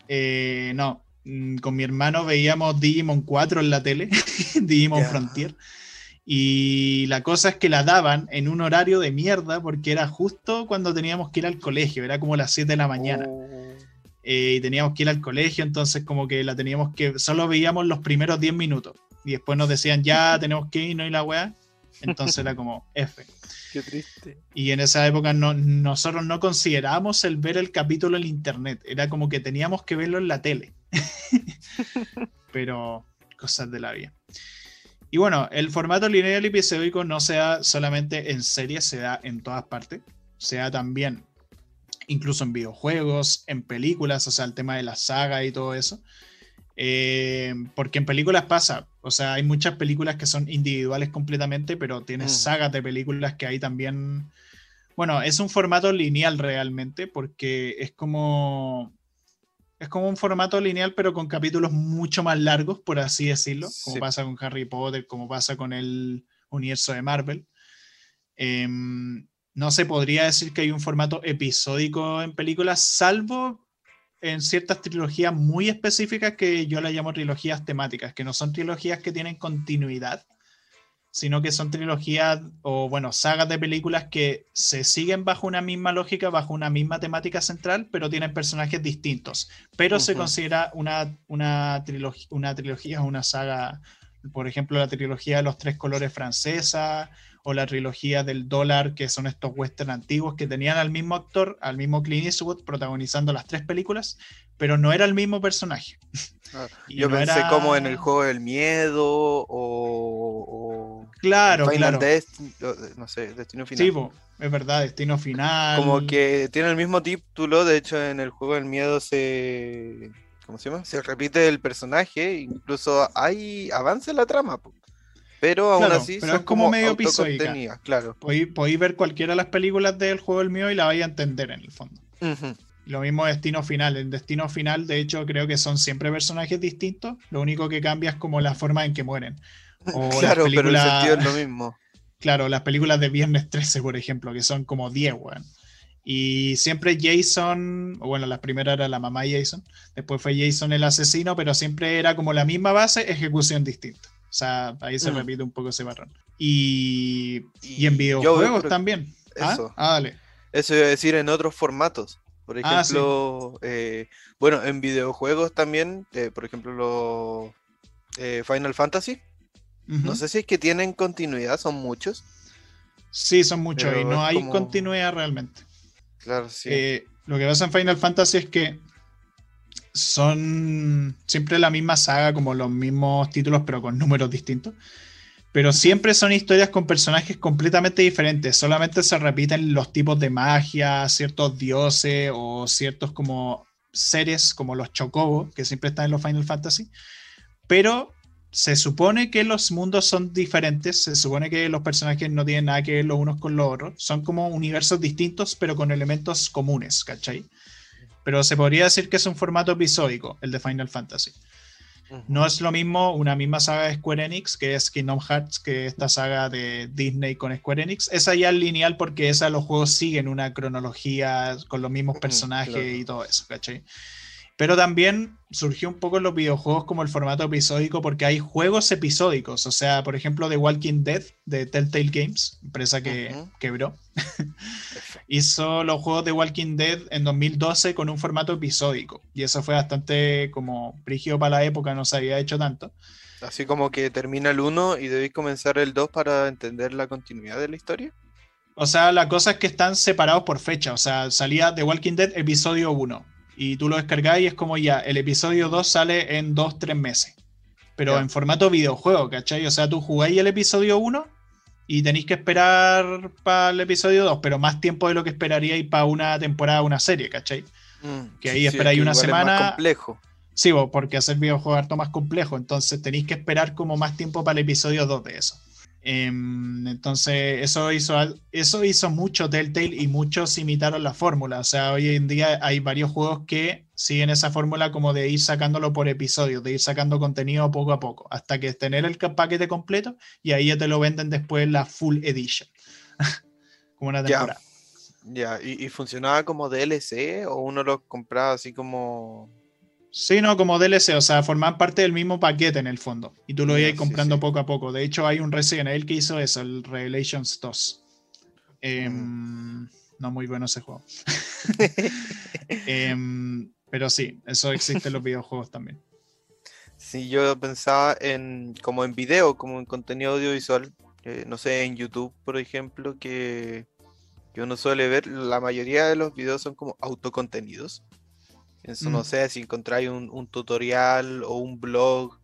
A: Eh, no, mm, con mi hermano veíamos Digimon 4 en la tele, Digimon Frontier. Y la cosa es que la daban en un horario de mierda porque era justo cuando teníamos que ir al colegio, era como las 7 de la mañana. Oh. Eh, y teníamos que ir al colegio, entonces como que la teníamos que, solo veíamos los primeros 10 minutos. Y después nos decían, ya tenemos que ir, no y la weá. Entonces era como F.
B: Qué triste.
A: Y en esa época no, nosotros no considerábamos el ver el capítulo en internet. Era como que teníamos que verlo en la tele. Pero cosas de la vida. Y bueno, el formato lineal y episódico no se da solamente en series, se da en todas partes. Se da también incluso en videojuegos, en películas, o sea, el tema de la saga y todo eso. Eh, porque en películas pasa, o sea, hay muchas películas que son individuales completamente, pero tienes mm. sagas de películas que hay también... Bueno, es un formato lineal realmente, porque es como... Es como un formato lineal, pero con capítulos mucho más largos, por así decirlo, como pasa con Harry Potter, como pasa con el universo de Marvel. Em, no se podría decir que hay un formato episódico en películas, salvo en ciertas trilogías muy específicas que yo las llamo trilogías temáticas, que no son trilogías que tienen continuidad, sino que son trilogías o, bueno, sagas de películas que se siguen bajo una misma lógica, bajo una misma temática central, pero tienen personajes distintos. Pero se considera una, una, trilogía, una trilogía, una saga, por ejemplo, la trilogía de los tres colores francesa o la trilogía del dólar, que son estos western antiguos que tenían al mismo actor, al mismo Clint Eastwood, protagonizando las tres películas, pero no era el mismo personaje.
B: Ah, yo pensé como en el juego del miedo o.
A: claro, claro.
B: no sé, Destino Final.
A: Sí, es verdad, Destino Final.
B: Como que tiene el mismo título, de hecho en el juego del miedo se. ¿Cómo se llama? Se repite el personaje, incluso hay avance en la trama. Pero aún así
A: pero es como, medio episódica.
B: Claro.
A: Podéis, ver cualquiera de las películas del juego del miedo y la vais a entender en el fondo. Lo mismo Destino Final. En Destino Final, de hecho, creo que son siempre personajes distintos. Lo único que cambia es como la forma en que mueren.
B: claro, pero el sentido es lo mismo.
A: Claro, las películas de Viernes 13, por ejemplo, que son como 10, weón. Y siempre Jason, o bueno, la primera era la mamá Jason, después fue Jason el asesino, pero siempre era como la misma base, ejecución distinta. O sea, ahí se mm. repite un poco ese patrón. Y, y, en videojuegos también.
B: ¿Ah? Eso.
A: Ah, dale.
B: Eso iba a decir en otros formatos. Por ah, ejemplo, eh, bueno, en videojuegos también, eh, por ejemplo, los eh, Final Fantasy. No sé si es que tienen continuidad, son muchos.
A: Sí, son muchos y no hay continuidad realmente.
B: Claro, sí.
A: lo que pasa en Final Fantasy es que son siempre la misma saga, como los mismos títulos, pero con números distintos pero siempre son historias con personajes completamente diferentes. Solamente se repiten los tipos de magia, ciertos dioses o ciertos como seres como los chocobos, que siempre están en los Final Fantasy. Pero se supone que los mundos son diferentes, se supone que los personajes no tienen nada que ver los unos con los otros. Son como universos distintos, pero con elementos comunes, ¿cachai? Pero se podría decir que es un formato episódico, el de Final Fantasy. No es lo mismo una misma saga de Square Enix, que es Kingdom Hearts, que esta saga de Disney con Square Enix. Esa ya es lineal porque esa los juegos siguen una cronología con los mismos personajes y todo eso, ¿cachai? Pero también surgió un poco en los videojuegos como el formato episódico porque hay juegos episódicos. O sea, por ejemplo, The Walking Dead de Telltale Games, empresa que quebró, hizo los juegos de Walking Dead en 2012 con un formato episódico. Y eso fue bastante como brígido para la época, no se había hecho tanto.
B: Así como que termina el 1 y debéis comenzar el 2 para entender la continuidad de la historia.
A: O sea, la cosa es que están separados por fecha. O sea, salía The Walking Dead episodio 1 y tú lo descargáis y es como ya, el episodio 2 sale en 2-3 meses. Pero en formato videojuego, ¿cachai? O sea, tú jugáis el episodio 1 y tenéis que esperar para el episodio 2, pero más tiempo de lo que esperaríais para una temporada, una serie, ¿cachai? Mm, que ahí esperáis una semana. Es
B: más complejo.
A: Sí, porque hacer videojuego es harto más complejo, entonces tenéis que esperar como más tiempo para el episodio 2 de eso. Em, entonces, eso hizo, eso hizo mucho Telltale y muchos imitaron la fórmula. O sea, hoy en día hay varios juegos que siguen esa fórmula como de ir sacándolo por episodios, de ir sacando contenido poco a poco, hasta que tener el paquete completo y ahí ya te lo venden después la full edition. como una temporada.
B: Ya, ¿Y, ¿Y, funcionaba como DLC o uno lo compraba así como
A: Sí, no, como DLC, o sea, forman parte del mismo paquete en el fondo. Y tú lo ibas comprando poco a poco. De hecho, hay un Resident Evil que hizo eso, el Revelations 2. Em, mm. No muy bueno ese juego. Em, pero sí, eso existe en los videojuegos también.
B: Sí, yo pensaba en como en video, como en contenido audiovisual. Eh, no sé, en YouTube, por ejemplo, que, que uno suele ver, la mayoría de los videos son como autocontenidos. Eso no mm. sé, si encontráis un, tutorial o un blog,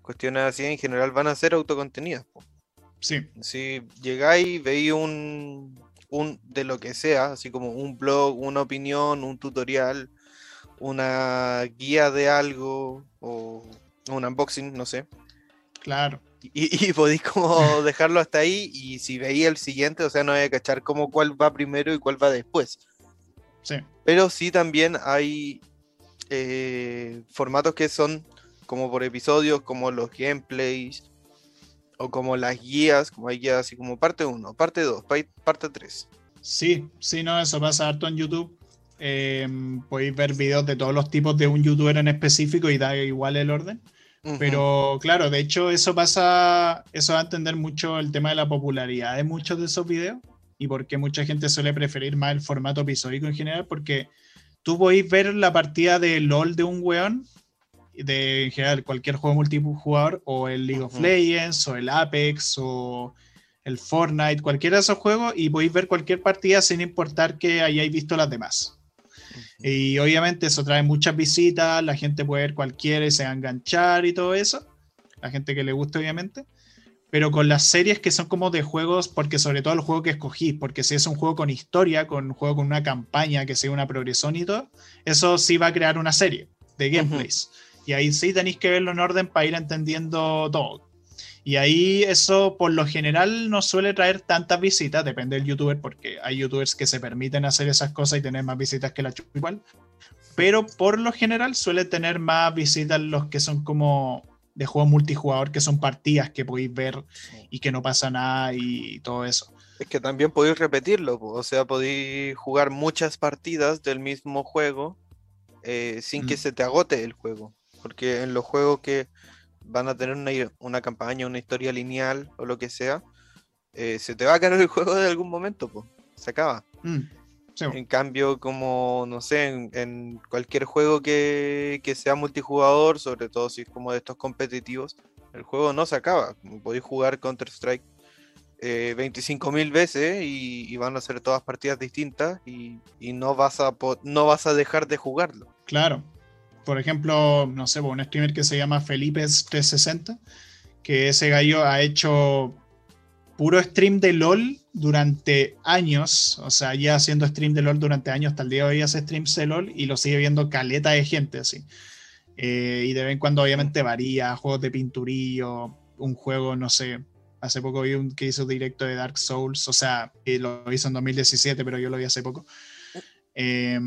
B: cuestiones así, en general van a ser autocontenidos.
A: Sí.
B: Si llegáis, veis un, un de lo que sea, así como un blog, una opinión, un tutorial, una guía de algo o un unboxing, no sé.
A: Claro.
B: Y, podéis como dejarlo hasta ahí y si veis el siguiente, o sea, no hay que cachar como cuál va primero y cuál va después.
A: Sí.
B: Pero sí también hay eh, formatos que son como por episodios, como los gameplays o como las guías, como hay guías así como parte 1, parte 2, parte 3.
A: Sí, sí, no, eso pasa harto en YouTube. Em, podéis ver videos de todos los tipos de un youtuber en específico y da igual el orden. Pero claro, de hecho eso pasa, eso va a entender mucho el tema de la popularidad de muchos de esos videos y por qué mucha gente suele preferir más el formato episódico en general, porque tú podéis ver la partida de LOL de un weón, de en general cualquier juego multijugador, o el League of Legends, o el Apex, o el Fortnite, cualquiera de esos juegos y podéis ver cualquier partida sin importar que hayáis visto las demás. Y obviamente eso trae muchas visitas, la gente puede ver cualquiera y se va a enganchar y todo eso. La gente que le guste, obviamente. Pero con las series que son como de juegos, porque sobre todo el juego que escogí, porque si es un juego con historia, con un juego con una campaña que sea una progresión y todo, eso sí va a crear una serie de gameplays. Y ahí sí tenéis que verlo en orden para ir entendiendo todo. Y ahí eso por lo general no suele traer tantas visitas, depende del youtuber, porque hay youtubers que se permiten hacer esas cosas y tener más visitas que la chupa igual. Pero por lo general suele tener más visitas los que son como de juego multijugador, que son partidas que podéis ver y que no pasa nada y todo eso.
B: Es que también podéis repetirlo, o sea, podéis jugar muchas partidas del mismo juego eh, sin que mm. se te agote el juego. Porque en los juegos que van a tener una, campaña, una historia lineal o lo que sea, eh, se te va a caer el juego de algún momento, pues. Se acaba. Mm, en cambio, como, no sé, en, cualquier juego que, sea multijugador, sobre todo si es como de estos competitivos, el juego no se acaba. Podéis jugar Counter-Strike eh, 25.000 veces y, van a ser todas partidas distintas y, y, no, vas a no vas a dejar de jugarlo.
A: Claro, por ejemplo, no sé, un streamer que se llama Felipe360, que ese gallo ha hecho puro stream de LOL durante años, o sea, ya haciendo stream de LOL durante años, hasta el día de hoy hace streams de LOL y lo sigue viendo caleta de gente así. Eh, y de vez en cuando obviamente varía, juegos de pinturillo, un juego, no sé, hace poco vi un que hizo directo de Dark Souls, o sea, lo hizo en 2017, pero yo lo vi hace poco. Eh,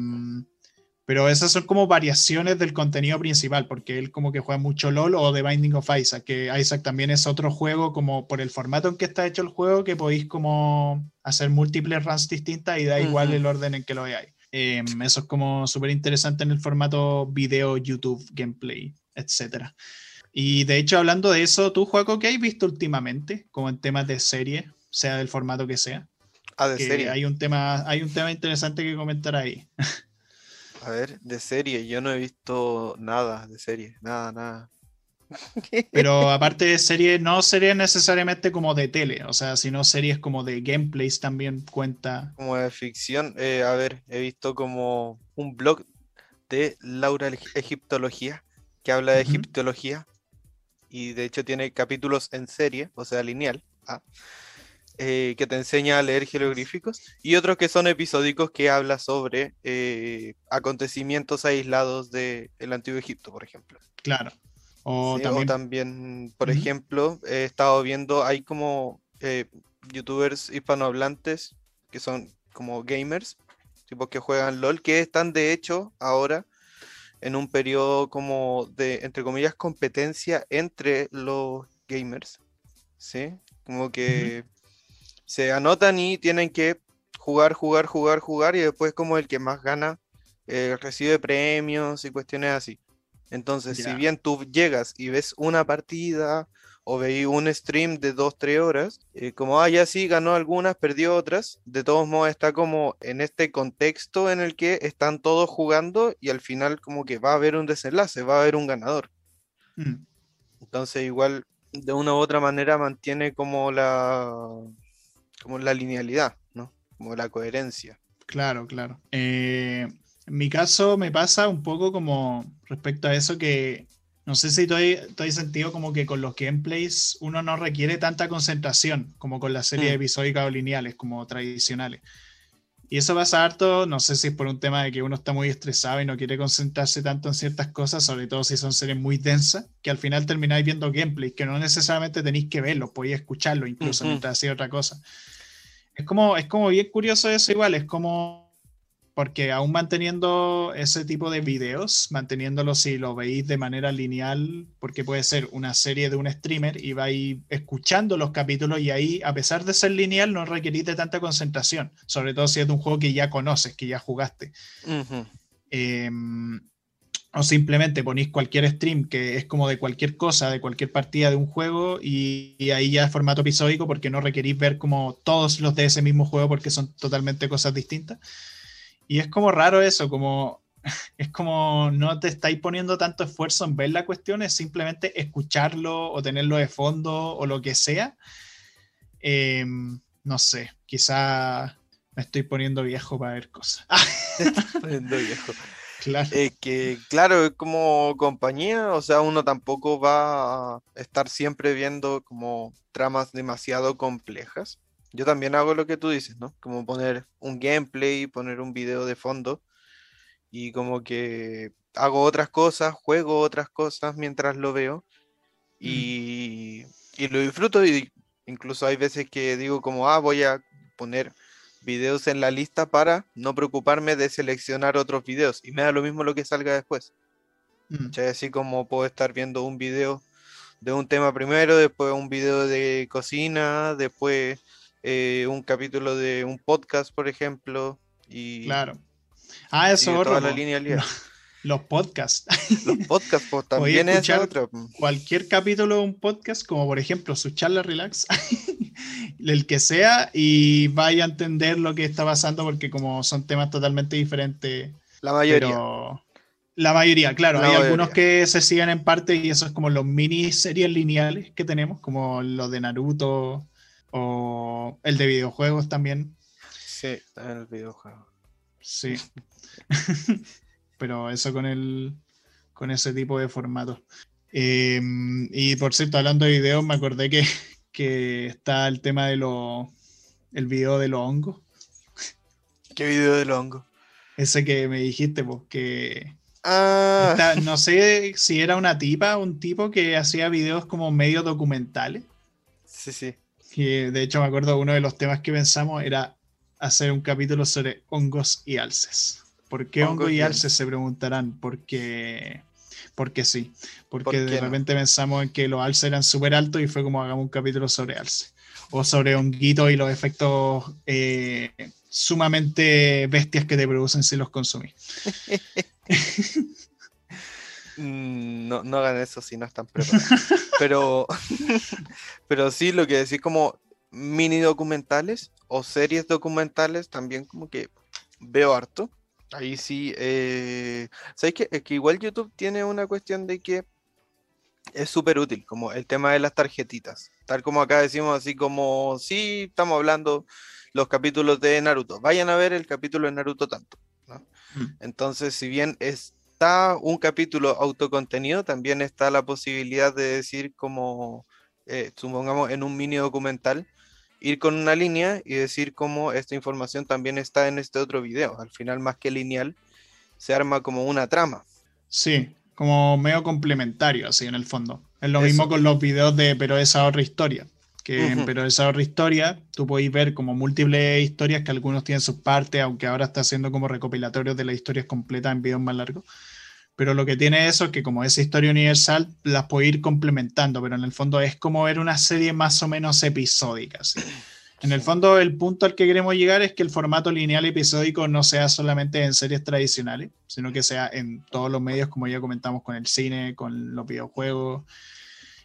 A: pero esas son como variaciones del contenido principal, porque él como que juega mucho LOL o The Binding of Isaac, que Isaac también es otro juego como por el formato en que está hecho el juego, que podéis como hacer múltiples runs distintas y da igual el orden en que lo veáis. Em, eso es como súper interesante en el formato video, YouTube, gameplay, etc. Y de hecho, hablando de eso, ¿tú, Juaco, qué has visto últimamente? Como en temas de serie, sea del formato que sea.
B: Ah, de serie.
A: Hay un, tema, hay un tema interesante que comentar ahí.
B: A ver, de serie, yo no he visto nada de serie, nada, nada.
A: Pero aparte de serie, no sería necesariamente como de tele, o sea, sino series como de gameplays también cuenta.
B: Como de ficción, eh, a ver, he visto como un blog de Laura Egiptología, que habla de egiptología, y de hecho tiene capítulos en serie, o sea, lineal. ¿ah? Eh, que te enseña a leer jeroglíficos y otros que son episódicos que habla sobre eh, acontecimientos aislados del antiguo Egipto, por ejemplo.
A: Claro.
B: O, también... por ejemplo, he estado viendo, hay como eh, youtubers hispanohablantes que son como gamers, tipo que juegan LOL, que están de hecho ahora en un periodo como de, entre comillas, competencia entre los gamers, ¿sí? Como que se anotan y tienen que jugar, jugar, jugar, jugar y después como el que más gana eh, recibe premios y cuestiones así. Entonces, si bien tú llegas y ves una partida o veis un stream de 2-3 horas, eh, como, ah, ya sí, ganó algunas, perdió otras, de todos modos está como en este contexto en el que están todos jugando y al final como que va a haber un desenlace, va a haber un ganador. Mm. Entonces, igual, de una u otra manera mantiene como la como la linealidad, ¿no? Como la coherencia.
A: Claro, claro. Eh, en mi caso me pasa un poco como respecto a eso que no sé si estoy, estoy sentido como que con los gameplays uno no requiere tanta concentración como con las series mm. episódicas o lineales como tradicionales. Y eso pasa harto, no sé si es por un tema de que uno está muy estresado y no quiere concentrarse tanto en ciertas cosas, sobre todo si son series muy densas, que al final termináis viendo gameplays que no necesariamente tenéis que verlos, podéis escucharlo incluso mientras hacía otra cosa. Es como, es como bien curioso eso igual, es como porque aún manteniendo ese tipo de videos, manteniéndolo si lo veis de manera lineal, porque puede ser una serie de un streamer y vais escuchando los capítulos y ahí, a pesar de ser lineal, no requerís de tanta concentración, sobre todo si es de un juego que ya conoces, que ya jugaste o simplemente ponéis cualquier stream que es como de cualquier cosa, de cualquier partida de un juego y, ahí ya es formato episódico porque no requerís ver como todos los de ese mismo juego porque son totalmente cosas distintas. Y es como raro eso, como es como no te estáis poniendo tanto esfuerzo en ver la cuestión, es simplemente escucharlo o tenerlo de fondo o lo que sea. em, no sé, quizá me estoy poniendo viejo para ver cosas.
B: poniendo viejo.
A: Claro.
B: Eh, que claro, como compañía, o sea, uno tampoco va a estar siempre viendo como tramas demasiado complejas. Yo también hago lo que tú dices, ¿no? Como poner un gameplay, poner un video de fondo y como que hago otras cosas, juego otras cosas mientras lo veo
A: Mm.
B: y, y lo disfruto y incluso hay veces que digo como, ah, voy a poner videos en la lista para no preocuparme de seleccionar otros videos y me da lo mismo lo que salga después.
A: Mm.
B: Así como puedo estar viendo un video de un tema primero, después un video de cocina, después eh, un capítulo de un podcast, por ejemplo, y
A: Claro. Ah, eso otro,
B: toda la linealidad.
A: Los podcasts.
B: Los podcasts, pues también es otro.
A: Cualquier capítulo de un podcast, como por ejemplo su charla relax, el que sea, y vaya a entender lo que está pasando, porque como son temas totalmente diferentes,
B: La mayoría.
A: pero la mayoría, claro,
B: La
A: hay algunos que se siguen en parte y eso es como los mini series lineales que tenemos, como los de Naruto o el de videojuegos también.
B: Sí, está en el videojuego.
A: Sí. Pero eso con el con ese tipo de formato. Eh, y por cierto, hablando de videos, me acordé que, que está el tema de los el video de los hongos.
B: ¿Qué video del hongo?
A: Ese que me dijiste, pues, que
B: Ah,
A: está- no sé si era una tipa un tipo que hacía videos como medio documentales.
B: sí, sí.
A: Que de hecho me acuerdo uno de los temas que pensamos era hacer un capítulo sobre hongos y alces. ¿Por qué
B: Hongos
A: hongos y alces?
B: alces.
A: Se preguntarán. Porque, porque sí. Porque
B: ¿Por qué
A: de
B: no?
A: repente pensamos en que los alces eran súper altos y fue como hagamos un capítulo sobre alce. O sobre honguitos y los efectos eh, sumamente bestias que te producen si los consumís.
B: Mm, No, no hagan eso si no están preparados. Pero, pero sí, lo que decís como mini documentales o series documentales también como que veo harto. Ahí sí, eh, ¿sabes qué? Es que igual YouTube tiene una cuestión de que es súper útil, como el tema de las tarjetitas. Tal como acá decimos así como, sí, estamos hablando los capítulos de Naruto. Vayan a ver el capítulo de Naruto tanto. ¿no?
A: Mm.
B: Entonces, si bien está un capítulo autocontenido, también está la posibilidad de decir como, eh, supongamos, en un mini documental, ir con una línea y decir como esta información también está en este otro video. Al final, más que lineal, se arma como una trama.
A: Sí, como medio complementario, así en el fondo. Es lo
B: Eso.
A: mismo con los videos de Pero esa otra historia. Que. Pero esa otra historia, tú podéis ver como múltiples historias que algunos tienen sus partes, aunque ahora está haciendo como recopilatorios de las historias completas en videos más largos. Pero lo que tiene eso es que como es historia universal, las puede ir complementando, pero en el fondo es como ver una serie más o menos episódica. ¿sí? En el fondo, el punto al que queremos llegar es que el formato lineal episódico no sea solamente en series tradicionales, sino que sea en todos los medios, como ya comentamos, con el cine, con los videojuegos,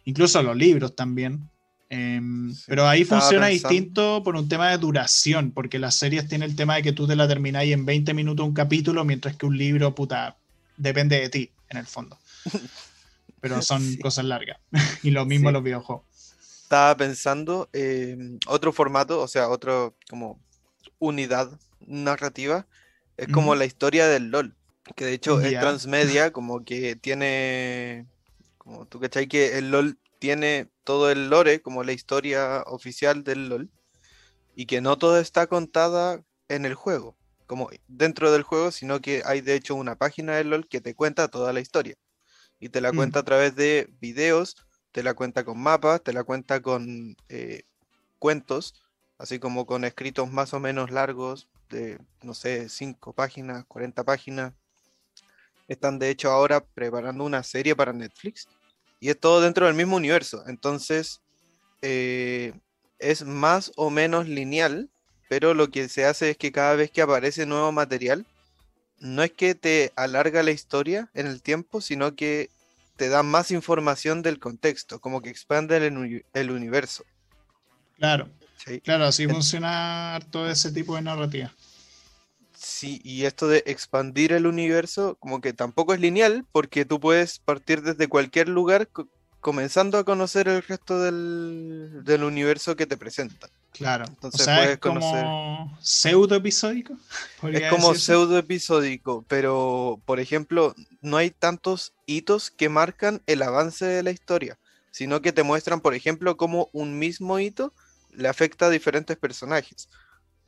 A: incluso los libros también. Em,
B: Sí,
A: pero ahí funciona
B: pensando.
A: distinto por un tema de duración, porque las series tienen el tema de que tú te la termináis en 20 minutos un capítulo, mientras que un libro, puta, depende de ti, en el fondo. Pero son
B: Sí.
A: cosas largas. y lo mismo
B: Sí.
A: los videojuegos.
B: Estaba pensando en otro formato, o sea, otro como unidad narrativa, es como la historia del LOL, que de hecho es
A: Ya.
B: transmedia, como que tiene, como tú cachai que el LOL tiene todo el lore, como la historia oficial del LOL, y que no todo está contada en el juego, como dentro del juego, sino que hay de hecho una página del LOL que te cuenta toda la historia, y te la
A: Mm.
B: cuenta a través de videos, te la cuenta con mapas, te la cuenta con eh, cuentos, así como con escritos más o menos largos, de, no sé, 5 páginas, 40 páginas. Están de hecho ahora preparando una serie para Netflix y es todo dentro del mismo universo. Entonces eh, es más o menos lineal, pero lo que se hace es que cada vez que aparece nuevo material, no es que te alarga la historia en el tiempo, sino que te da más información del contexto, como que expande el, el universo.
A: Claro,
B: ¿sí?
A: claro, así funciona todo ese tipo de narrativa.
B: Sí, y esto de expandir el universo, como que tampoco es lineal, porque tú puedes partir desde cualquier lugar co- comenzando a conocer el resto del, del universo que te presentan.
A: Claro. Entonces o sea, puedes es como pseudo episódico.
B: Es como pseudo episódico, pero por ejemplo, no hay tantos hitos que marcan el avance de la historia, sino que te muestran, por ejemplo, cómo un mismo hito le afecta a diferentes personajes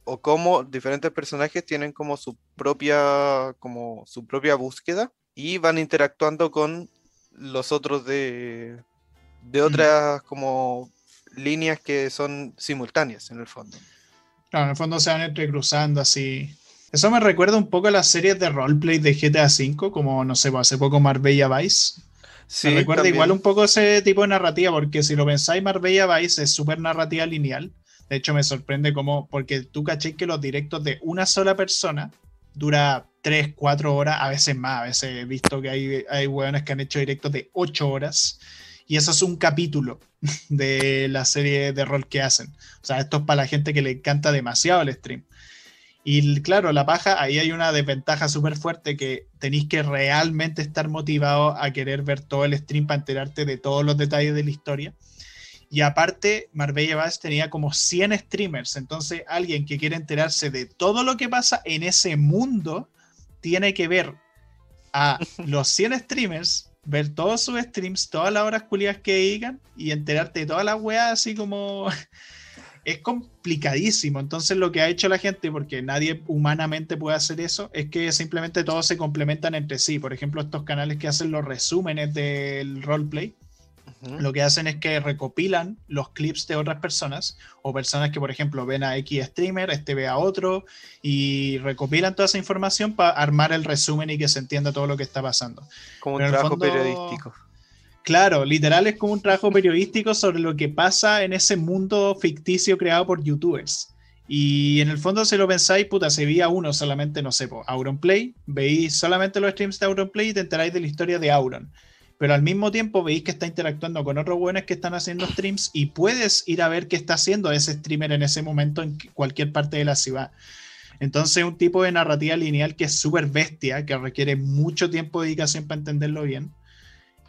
B: o cómo diferentes personajes tienen como su propia como su propia búsqueda y van interactuando con los otros de de otras como líneas que son simultáneas en el fondo.
A: Claro, en el fondo se van entrecruzando así. Eso me recuerda un poco a las series de roleplay de GTA V, como no sé, hace poco Marbella Vice. Sí, me recuerda igual un poco ese tipo de narrativa, porque si lo pensáis, Marbella Vice es súper narrativa lineal. De hecho, me sorprende como, porque tú caché que los directos de una sola persona dura 3, 4 horas, a veces más. A veces he visto que hay, hay hueones que han hecho directos de 8 horas y eso es un capítulo de la serie de rol que hacen. O sea, esto es para la gente que le encanta demasiado el stream. Y claro, la paja, ahí hay una desventaja súper fuerte que tenéis que realmente estar motivado a querer ver todo el stream para enterarte de todos los detalles de la historia. Y aparte, Marbella Bass tenía como 100 streamers, entonces alguien que quiere enterarse de todo lo que pasa en ese mundo tiene que ver a los 100 streamers ver todos sus streams, todas las horas culiadas que digan y enterarte de todas las weas así como... es complicadísimo. Entonces lo que ha hecho la gente, porque nadie humanamente puede hacer eso, es que simplemente todos se complementan entre sí. Por ejemplo, estos canales que hacen los resúmenes del roleplay, lo que hacen es que recopilan los clips de otras personas o personas que, por ejemplo, ven a X streamer, este ve a otro y recopilan toda esa información para armar el resumen y que se entienda todo lo que está pasando.
B: Como un trabajo periodístico.
A: Claro, literal es como un trabajo periodístico sobre lo que pasa en ese mundo ficticio creado por youtubers. Y en el fondo, si lo pensáis, puta, se veía uno solamente, no sé, Auronplay, veis solamente los streams de Auronplay y te enteráis de la historia de Auron pero al mismo tiempo veis que está interactuando con otros buenos que están haciendo streams y puedes ir a ver qué está haciendo ese streamer en ese momento en cualquier parte de la ciudad. Entonces, un tipo de narrativa lineal que es súper bestia, que requiere mucho tiempo de dedicación para entenderlo bien.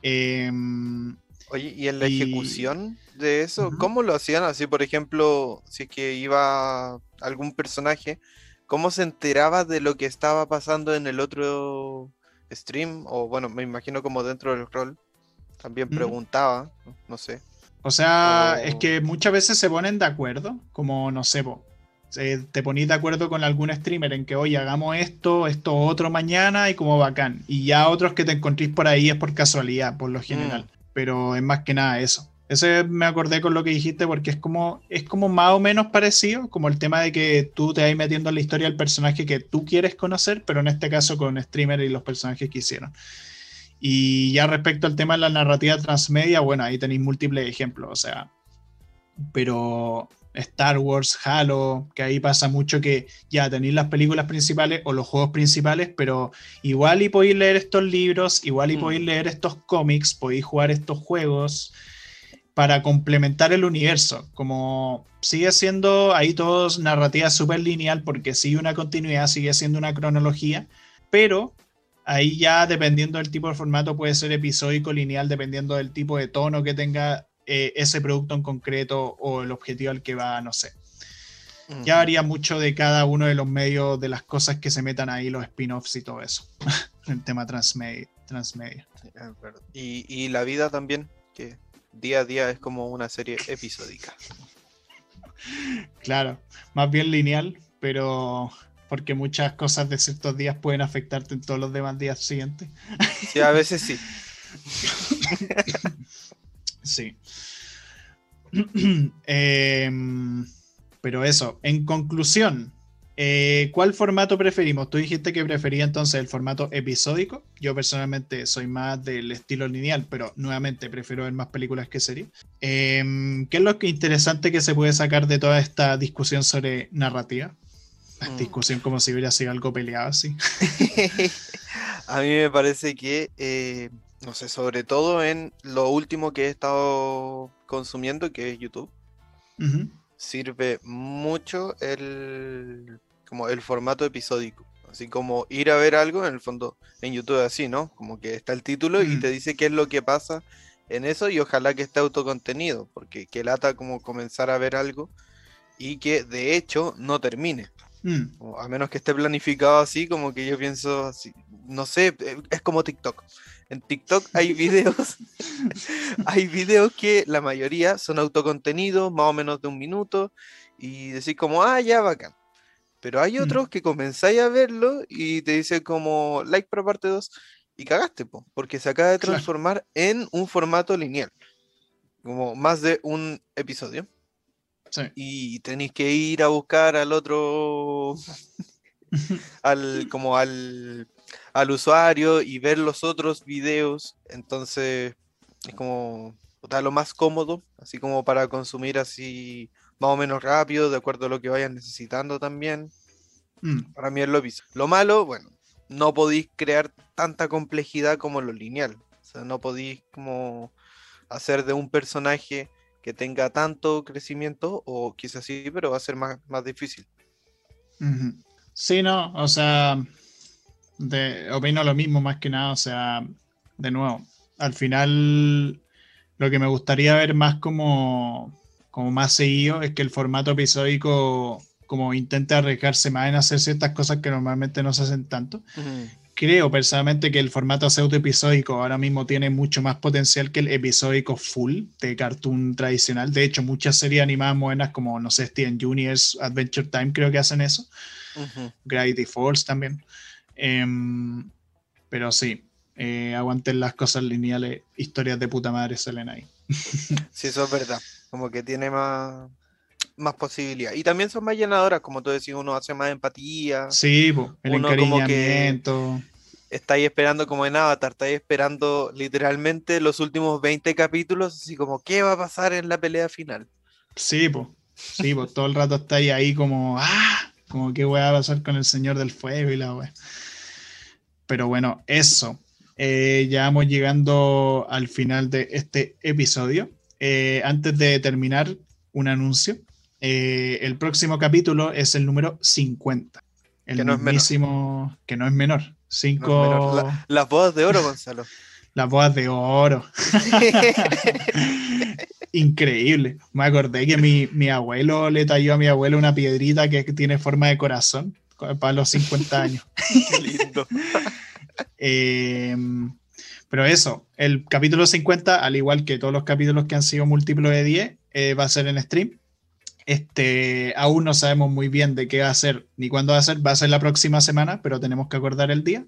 A: Em,
B: Oye, ¿y en la ejecución de eso, cómo lo hacían? Así, por ejemplo, si es que iba algún personaje, ¿cómo se enteraba de lo que estaba pasando en el otro stream, o bueno, me imagino como dentro del rol, también preguntaba, no sé.
A: O sea, es que muchas veces se ponen de acuerdo, como no sé, te ponís de acuerdo con algún streamer en que, oye, hagamos esto, esto otro mañana y como bacán. Y ya otros que te encontréis por ahí es por casualidad, por lo general. Mm. Pero es más que nada eso. Ese me acordé con lo que dijiste porque es como, es como más o menos parecido, como el tema de que tú te vas metiendo en la historia del personaje que tú quieres conocer, pero en este caso con streamer y los personajes que hicieron. Y ya respecto al tema de la narrativa transmedia, bueno, ahí tenéis múltiples ejemplos, o sea, pero Star Wars, Halo, que ahí pasa mucho que ya tenéis las películas principales o los juegos principales, pero igual y podéis leer estos libros, igual y mm. podéis leer estos cómics, podéis jugar estos juegos para complementar el universo. Como sigue siendo ahí todos narrativa súper lineal porque sigue una continuidad, sigue siendo una cronología, pero ahí ya dependiendo del tipo de formato puede ser episódico, lineal, dependiendo del tipo de tono que tenga eh, ese producto en concreto o el objetivo al que va, no sé. Ya varía mucho de cada uno de los medios, de las cosas que se metan ahí, los spin-offs y todo eso. el tema transmedia. transmedia.
B: y, y la vida también, que día a día es como una serie episódica.
A: Claro, más bien lineal, pero porque muchas cosas de ciertos días pueden afectarte en todos los demás días siguientes.
B: Sí, a veces sí.
A: sí. Em, pero eso, en conclusión, eh, ¿Cuál formato preferimos? Tú dijiste que prefería entonces el formato episódico. Yo personalmente soy más del estilo lineal, pero nuevamente prefiero ver más películas que series. Em, ¿Qué es lo que interesante que se puede sacar de toda esta discusión sobre narrativa? Mm. Discusión como si hubiera sido algo peleado así.
B: A mí me parece que, eh, no sé, sobre todo en lo último que he estado consumiendo, que es YouTube. Sirve mucho el como el formato episódico. Así como ir a ver algo, en el fondo, en YouTube así, ¿no? Como que está el título y mm. te dice qué es lo que pasa en eso y ojalá que esté autocontenido, porque que lata como comenzar a ver algo y que de hecho no termine. Mm. a menos que esté planificado así, como que yo pienso así, no sé, eh, es como TikTok. En TikTok hay videos, hay videos que la mayoría son autocontenidos, más o menos de un minuto, y decís como, ah, ya, bacán. Pero hay mm. otros que comenzáis a verlo y te dice como, like para parte 2, y cagaste, porque se acaba de transformar en un formato lineal, como más de un episodio. Y tenéis que ir a buscar al otro, al, como al, al usuario y ver los otros videos. Entonces, es como lo más cómodo, así como para consumir así más o menos rápido, de acuerdo a lo que vayan necesitando también. Mm. Para mí es lo mismo. Lo malo, bueno, no podéis crear tanta complejidad como lo lineal. O sea, no podéis como hacer de un personaje que tenga tanto crecimiento, o quizás sí, pero va a ser más, más difícil.
A: Sí, no, o sea, de, opino lo mismo más que nada, o sea, de nuevo, al final lo que me gustaría ver más como, como más seguido es que el formato episódico como intenta arriesgarse más en hacer ciertas cosas que normalmente no se hacen tanto. Creo personalmente que el formato pseudo episódico ahora mismo tiene mucho más potencial que el episódico full de cartoon tradicional. De hecho, muchas series animadas modernas como, no sé, Steven Junior's Adventure Time creo que hacen eso. Gravity Falls también. Em, pero sí, eh, aguanten las cosas lineales, historias de puta madre salen ahí.
B: sí, eso es verdad. Como que tiene más, más posibilidad. Y también son más llenadoras, como tú decías, uno hace más empatía.
A: Sí, el encariñamiento.
B: estáis esperando como en Avatar, estáis esperando literalmente los últimos 20 capítulos, así como, ¿qué va a pasar en la pelea final?
A: Sí, pues. Sí, pues todo el rato estáis ahí como, ¡ah! Como, ¿qué va a pasar con el Señor del Fuego y la wea? Pero bueno, eso. Eh, ya vamos llegando al final de este episodio. Eh, antes de terminar, un anuncio. Eh, el próximo capítulo es el número 50. El que no es menor. Que no es menor. Cinco...
B: las bodas de oro, Gonzalo.
A: las bodas de oro. Increíble. Me acordé que mi, abuelo le talló a mi abuelo una piedrita que tiene forma de corazón para los 50 años. Qué lindo. Em, pero eso, el capítulo 50, al igual que todos los capítulos que han sido múltiplos de 10, eh, va a ser en stream. Este, aún no sabemos muy bien de qué va a ser ni cuándo va a ser. Va a ser la próxima semana, pero tenemos que acordar el día.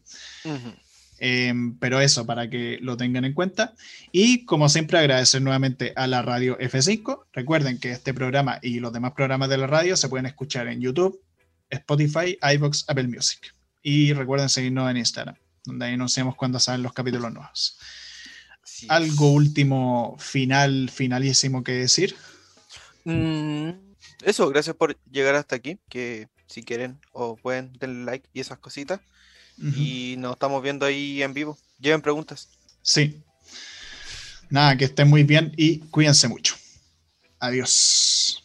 A: Em, pero eso, para que lo tengan en cuenta. Y como siempre, agradecer nuevamente a la radio F5. Recuerden que este programa y los demás programas de la radio se pueden escuchar en YouTube, Spotify, iBox, Apple Music. Y recuerden seguirnos en Instagram, donde anunciamos cuando salen los capítulos nuevos. ¿Algo último, final, finalísimo que decir?
B: Mm, eso, gracias por llegar hasta aquí. Que si quieren o pueden denle like y esas cositas. Y nos estamos viendo ahí en vivo. Lleven preguntas.
A: Sí. Nada, que estén muy bien y cuídense mucho. Adiós.